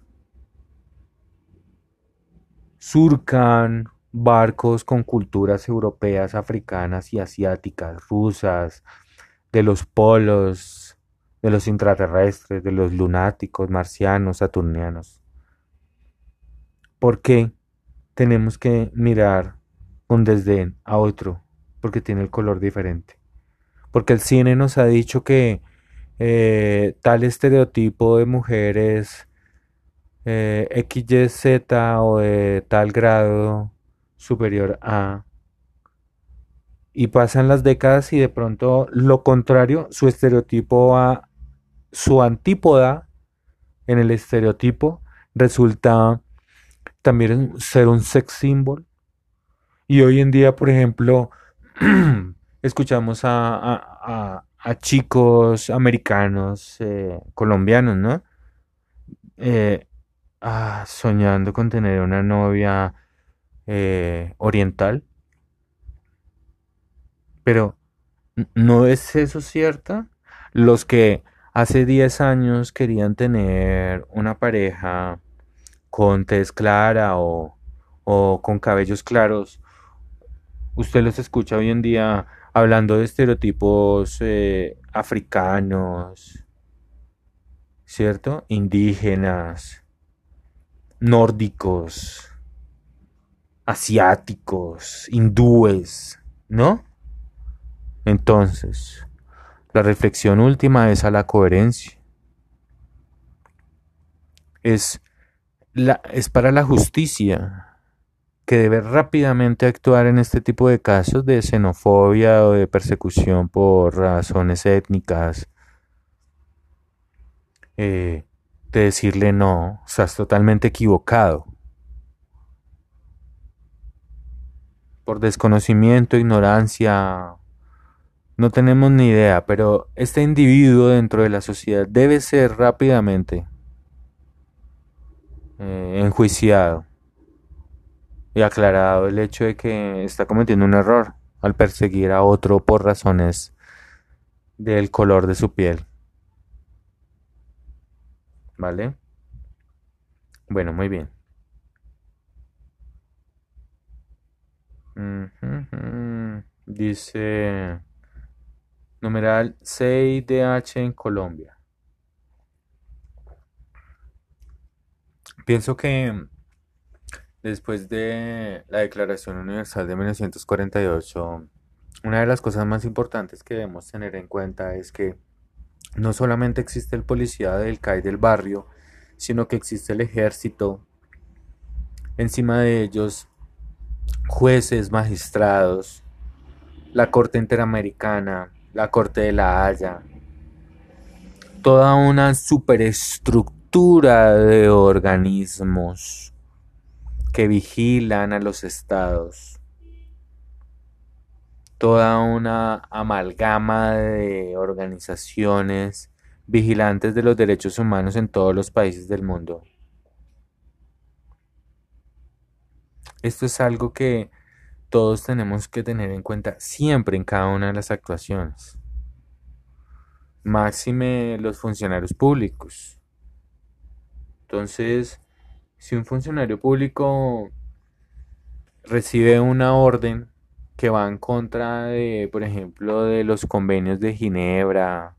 surcan barcos con culturas europeas, africanas y asiáticas, rusas, de los polos, de los intraterrestres, de los lunáticos, marcianos, saturnianos. ¿Por qué tenemos que mirar con desdén a otro? Porque tiene el color diferente. Porque el cine nos ha dicho que eh, tal estereotipo de mujeres eh, XYZ o de tal grado superior a y pasan las décadas y de pronto lo contrario, su estereotipo a su antípoda en el estereotipo resulta también ser un sex symbol. Y hoy en día, por ejemplo, [clears throat] escuchamos a, chicos americanos, eh, colombianos, ¿no? Eh, ah, soñando con tener una novia eh, oriental. Pero, ¿no es eso cierto? Los que hace 10 años querían tener una pareja con tez clara o, o con cabellos claros, usted los escucha hoy en día hablando de estereotipos eh, africanos, ¿cierto? Indígenas, nórdicos, asiáticos, hindúes, ¿no? Entonces, la reflexión última es a la coherencia. Es, la, es para la justicia que debe rápidamente actuar en este tipo de casos de xenofobia o de persecución por razones étnicas, eh, de decirle no, estás totalmente equivocado. Por desconocimiento, ignorancia, no tenemos ni idea, pero este individuo dentro de la sociedad debe ser rápidamente eh, enjuiciado y aclarado el hecho de que está cometiendo un error al perseguir a otro por razones del color de su piel. ¿Vale? Bueno, muy bien. Dice numeral 6DH en Colombia. Pienso que Después de la Declaración Universal de 1948, una de las cosas más importantes que debemos tener en cuenta es que no solamente existe el policía del CAI del barrio, sino que existe el ejército, encima de ellos jueces, magistrados, la Corte Interamericana, la Corte de la Haya, toda una superestructura de organismos que vigilan a los estados. Toda una amalgama de organizaciones vigilantes de los derechos humanos en todos los países del mundo. Esto es algo que todos tenemos que tener en cuenta siempre en cada una de las actuaciones. Máxime los funcionarios públicos. Entonces, si un funcionario público recibe una orden que va en contra de, por ejemplo, de los convenios de Ginebra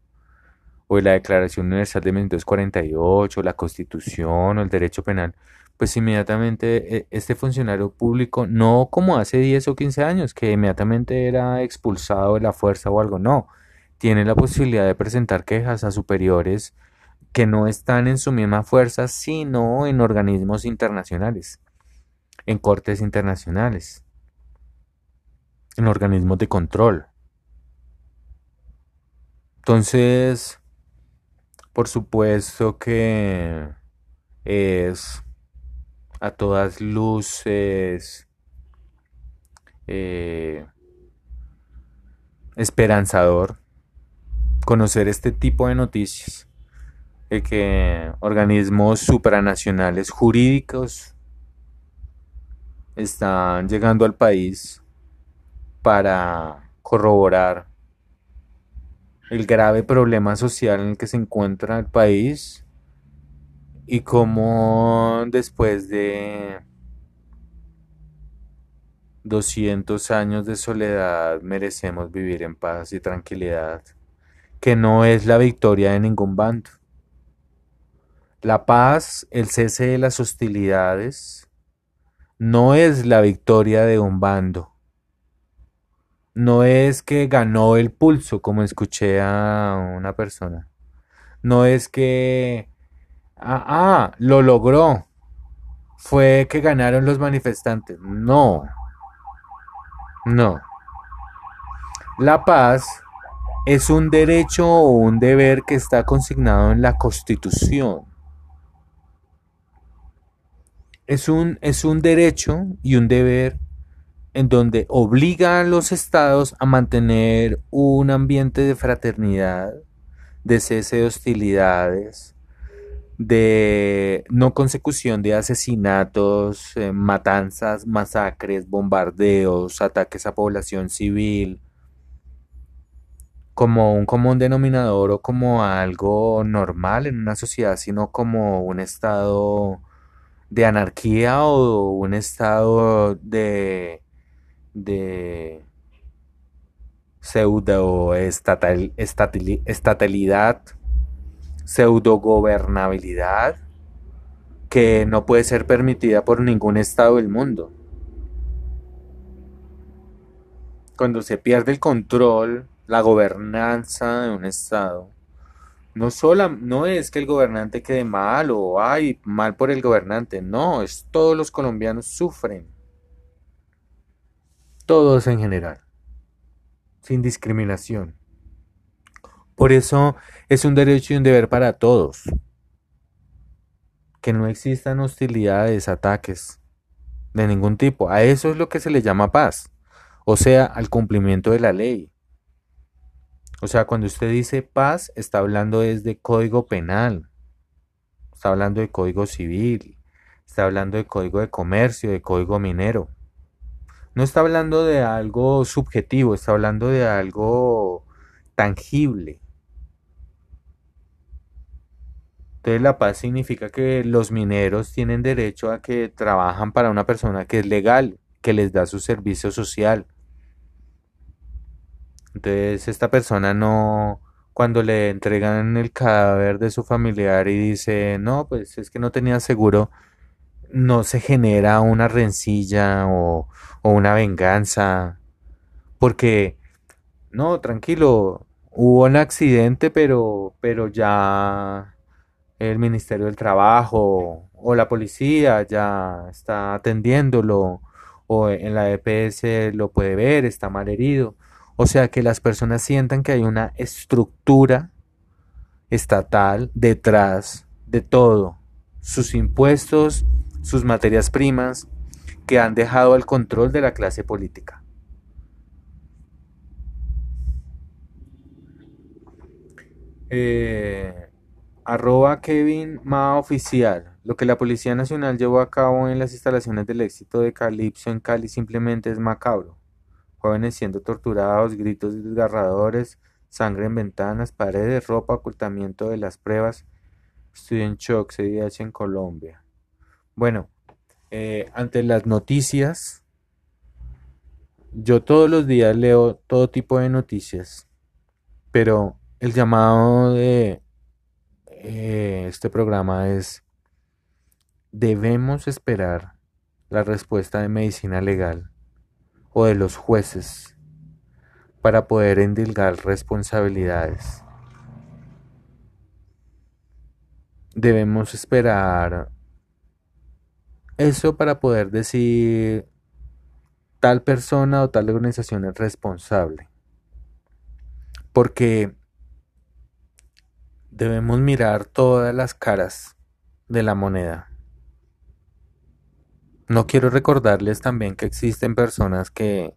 o de la Declaración Universal de 1948, la Constitución o el derecho penal, pues inmediatamente eh, este funcionario público, no como hace 10 o 15 años, que inmediatamente era expulsado de la fuerza o algo, no, tiene la posibilidad de presentar quejas a superiores que no están en su misma fuerza, sino en organismos internacionales, en cortes internacionales, en organismos de control. Entonces, por supuesto que es a todas luces eh, esperanzador conocer este tipo de noticias de que organismos supranacionales jurídicos están llegando al país para corroborar el grave problema social en el que se encuentra el país y cómo después de 200 años de soledad merecemos vivir en paz y tranquilidad, que no es la victoria de ningún bando. La paz, el cese de las hostilidades, no es la victoria de un bando. No es que ganó el pulso, como escuché a una persona. No es que, ah, ah, lo logró. Fue que ganaron los manifestantes. No. No. La paz es un derecho o un deber que está consignado en la Constitución. Es un, es un derecho y un deber en donde obliga a los estados a mantener un ambiente de fraternidad, de cese de hostilidades, de no consecución de asesinatos, eh, matanzas, masacres, bombardeos, ataques a población civil, como un común denominador o como algo normal en una sociedad, sino como un estado de anarquía o un estado de de estatalidad, pseudo gobernabilidad que no puede ser permitida por ningún estado del mundo. Cuando se pierde el control, la gobernanza de un estado, no, sola, no es que el gobernante quede mal o ay, mal por el gobernante, no, es todos los colombianos sufren todos en general, sin discriminación. Por eso es un derecho y un deber para todos. Que no existan hostilidades, ataques de ningún tipo. A eso es lo que se le llama paz. O sea, al cumplimiento de la ley. O sea, cuando usted dice paz, está hablando es de código penal. Está hablando de código civil. Está hablando de código de comercio, de código minero no está hablando de algo subjetivo, está hablando de algo tangible. Entonces la paz significa que los mineros tienen derecho a que trabajan para una persona que es legal, que les da su servicio social. Entonces esta persona no, cuando le entregan el cadáver de su familiar y dice, no, pues es que no tenía seguro, no se genera una rencilla o, una venganza. Porque, no, tranquilo, hubo un accidente, pero, pero ya el Ministerio del Trabajo o la policía ya está atendiéndolo o en la EPS lo puede ver, está mal herido. O sea, que las personas sientan que hay una estructura estatal detrás de todo. Sus impuestos, sus materias primas, que han dejado al control de la clase política. Eh, arroba Kevin Ma Oficial. Lo que la Policía Nacional llevó a cabo en las instalaciones del éxito de Calipso en Cali simplemente es macabro. Jóvenes siendo torturados, gritos desgarradores, sangre en ventanas, paredes, ropa, ocultamiento de las pruebas. Estoy en shock, CDH en Colombia. Bueno, eh, ante las noticias yo todos los días leo todo tipo de noticias, pero el llamado de eh, este programa es, debemos esperar la respuesta de medicina legal o de los jueces para poder endilgar responsabilidades. Debemos esperar eso para poder decir tal persona o tal organización es responsable. Porque debemos mirar todas las caras de la moneda. No quiero recordarles también que existen personas que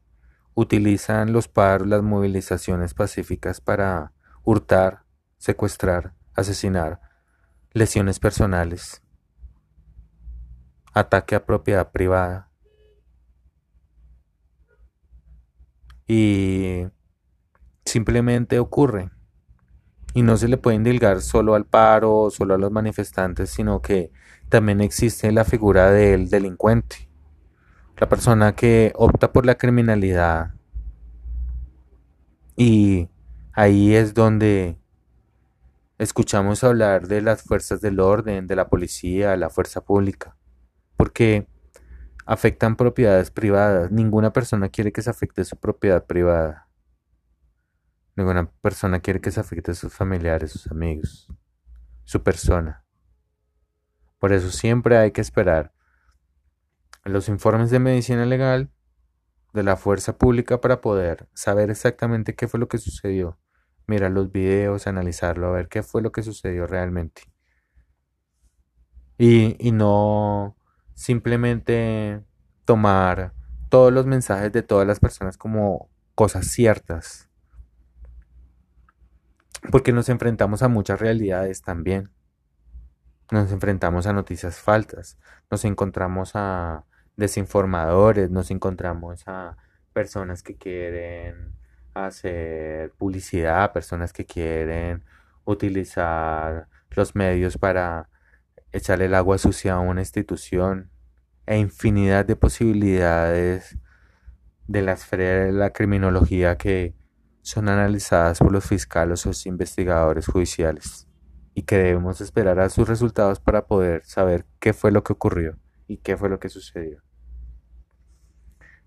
utilizan los paros, las movilizaciones pacíficas para hurtar, secuestrar, asesinar, lesiones personales, ataque a propiedad privada. Y simplemente ocurre. Y no se le puede indilgar solo al paro, solo a los manifestantes, sino que también existe la figura del delincuente, la persona que opta por la criminalidad. Y ahí es donde escuchamos hablar de las fuerzas del orden, de la policía, la fuerza pública, porque afectan propiedades privadas. Ninguna persona quiere que se afecte su propiedad privada. Ninguna persona quiere que se afecte a sus familiares, sus amigos, su persona. Por eso siempre hay que esperar los informes de medicina legal de la fuerza pública para poder saber exactamente qué fue lo que sucedió. Mirar los videos, analizarlo, a ver qué fue lo que sucedió realmente. Y, y no simplemente tomar todos los mensajes de todas las personas como cosas ciertas. Porque nos enfrentamos a muchas realidades también. Nos enfrentamos a noticias falsas, nos encontramos a desinformadores, nos encontramos a personas que quieren hacer publicidad, personas que quieren utilizar los medios para echarle el agua sucia a una institución e infinidad de posibilidades de la esfera de la criminología que son analizadas por los fiscales o los investigadores judiciales y que debemos esperar a sus resultados para poder saber qué fue lo que ocurrió y qué fue lo que sucedió.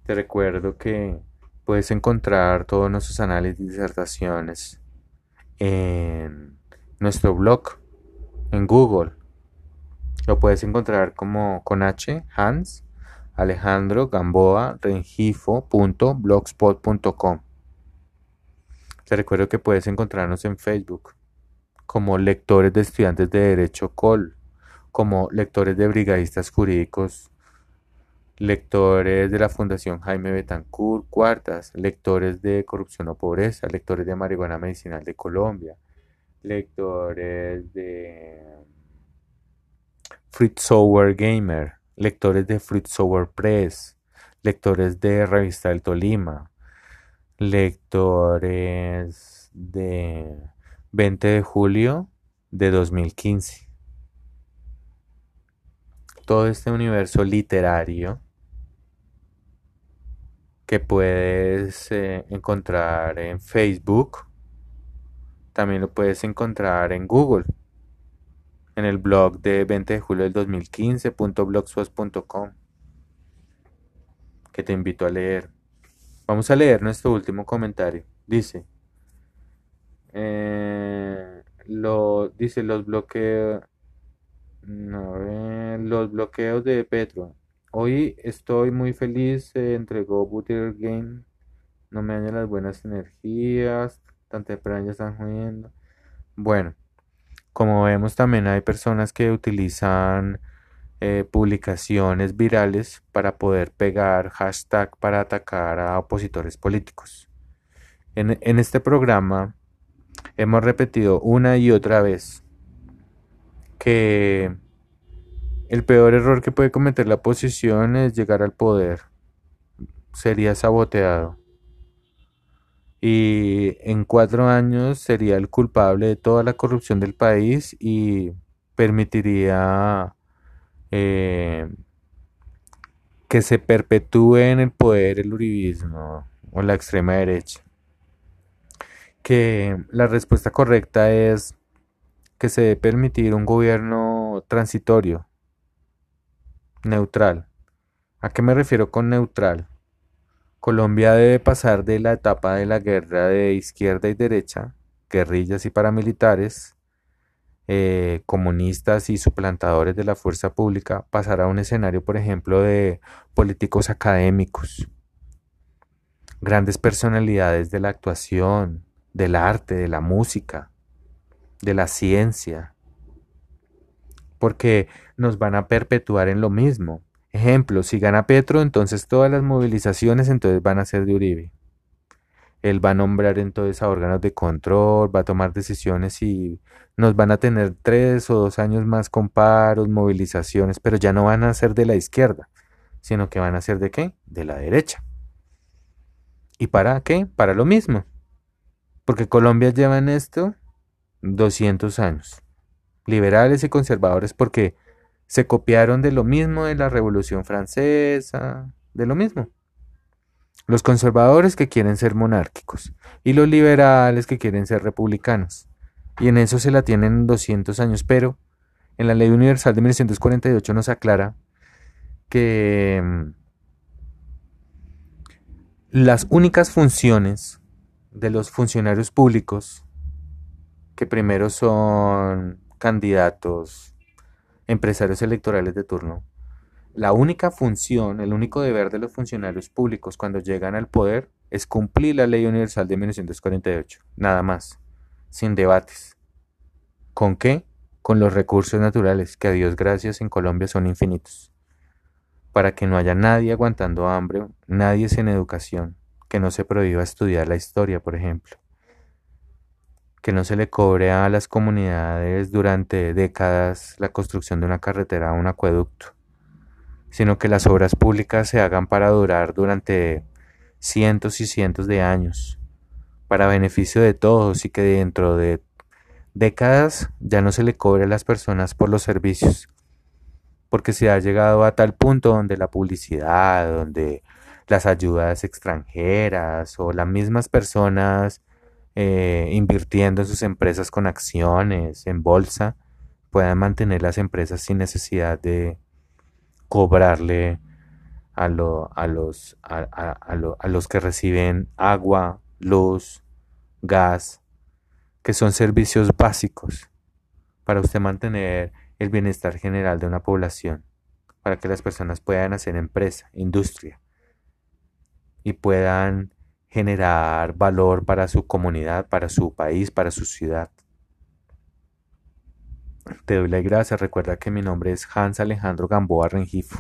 Te recuerdo que puedes encontrar todos nuestros análisis y disertaciones en nuestro blog, en Google. Lo puedes encontrar como con H, Hans, Alejandro Gamboa, Rengifo.blogspot.com. Te recuerdo que puedes encontrarnos en Facebook como lectores de estudiantes de Derecho COL, como lectores de brigadistas jurídicos, lectores de la Fundación Jaime Betancourt, cuartas, lectores de Corrupción o Pobreza, lectores de Marihuana Medicinal de Colombia, lectores de Fruit Sour Gamer, lectores de Fruit Sour Press, lectores de Revista del Tolima, lectores de 20 de julio de 2015. Todo este universo literario que puedes eh, encontrar en Facebook, también lo puedes encontrar en Google, en el blog de 20 de julio del 2015.blogspot.com, que te invito a leer. Vamos a leer nuestro último comentario. Dice, eh, lo, dice los bloqueos. los bloqueos de Petro. Hoy estoy muy feliz. Se entregó Butler Game. No me dañan las buenas energías. Tan temprano ya están jodiendo. Bueno, como vemos, también hay personas que utilizan eh, publicaciones virales para poder pegar hashtag para atacar a opositores políticos. En, en este programa hemos repetido una y otra vez que el peor error que puede cometer la oposición es llegar al poder. Sería saboteado. Y en cuatro años sería el culpable de toda la corrupción del país y permitiría eh, que se perpetúe en el poder el uribismo o la extrema derecha. Que la respuesta correcta es que se debe permitir un gobierno transitorio, neutral. ¿A qué me refiero con neutral? Colombia debe pasar de la etapa de la guerra de izquierda y derecha, guerrillas y paramilitares, eh, comunistas y suplantadores de la fuerza pública, pasar a un escenario, por ejemplo, de políticos académicos, grandes personalidades de la actuación, del arte, de la música, de la ciencia, porque nos van a perpetuar en lo mismo. Ejemplo, si gana Petro, entonces todas las movilizaciones entonces van a ser de Uribe. Él va a nombrar entonces a órganos de control, va a tomar decisiones y nos van a tener tres o dos años más con paros, movilizaciones, pero ya no van a ser de la izquierda, sino que van a ser de qué? De la derecha. ¿Y para qué? Para lo mismo. Porque Colombia lleva en esto 200 años. Liberales y conservadores porque se copiaron de lo mismo de la Revolución Francesa, de lo mismo. Los conservadores que quieren ser monárquicos y los liberales que quieren ser republicanos. Y en eso se la tienen 200 años, pero en la Ley Universal de 1948 nos aclara que mm, las únicas funciones de los funcionarios públicos que primero son candidatos, empresarios electorales de turno. La única función, el único deber de los funcionarios públicos cuando llegan al poder es cumplir la ley universal de 1948, nada más, sin debates. ¿Con qué? Con los recursos naturales, que a Dios gracias en Colombia son infinitos. Para que no haya nadie aguantando hambre, nadie sin educación, que no se prohíba estudiar la historia, por ejemplo que no se le cobre a las comunidades durante décadas la construcción de una carretera o un acueducto, sino que las obras públicas se hagan para durar durante cientos y cientos de años, para beneficio de todos y que dentro de décadas ya no se le cobre a las personas por los servicios, porque se ha llegado a tal punto donde la publicidad, donde las ayudas extranjeras o las mismas personas eh, invirtiendo en sus empresas con acciones, en bolsa, puedan mantener las empresas sin necesidad de cobrarle a, a, los, a, los que reciben agua, luz, gas, que son servicios básicos para usted mantener el bienestar general de una población, para que las personas puedan hacer empresa, industria y puedan generar valor para su comunidad, para su país, para su ciudad. Te doy las gracias. Recuerda que mi nombre es Hans Alejandro Gamboa Rengifo.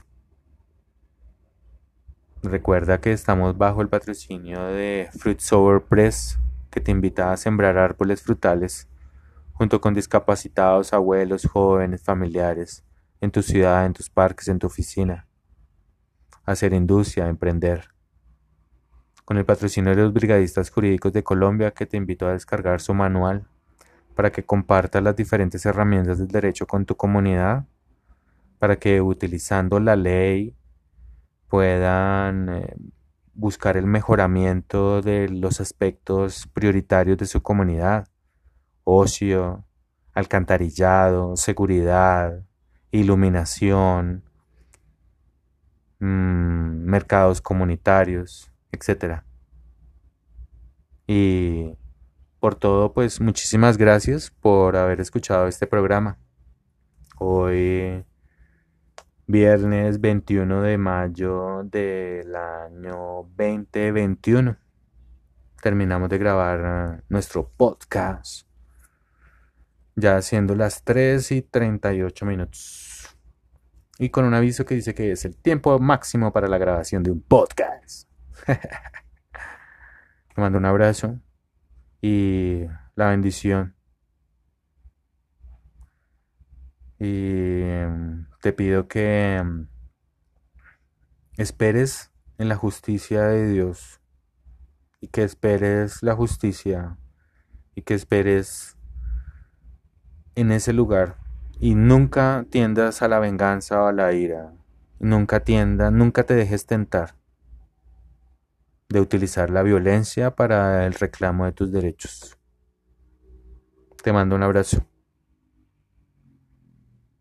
Recuerda que estamos bajo el patrocinio de Fruit Sour Press, que te invita a sembrar árboles frutales junto con discapacitados, abuelos, jóvenes, familiares, en tu ciudad, en tus parques, en tu oficina. Hacer industria, emprender con el patrocinio de los Brigadistas Jurídicos de Colombia que te invito a descargar su manual para que compartas las diferentes herramientas del derecho con tu comunidad, para que utilizando la ley puedan eh, buscar el mejoramiento de los aspectos prioritarios de su comunidad, ocio, alcantarillado, seguridad, iluminación, mm, mercados comunitarios, etcétera. Y por todo, pues muchísimas gracias por haber escuchado este programa. Hoy, viernes 21 de mayo del año 2021, terminamos de grabar eh, nuestro podcast. Ya siendo las 3 y 38 minutos. Y con un aviso que dice que es el tiempo máximo para la grabación de un podcast. [laughs] Te mando un abrazo y la bendición. Y em, te pido que em, esperes en la justicia de Dios y que esperes la justicia y que esperes en ese lugar. Y nunca tiendas a la venganza o a la ira. Nunca tienda, nunca te dejes tentar de utilizar la violencia para el reclamo de tus derechos. Te mando un abrazo.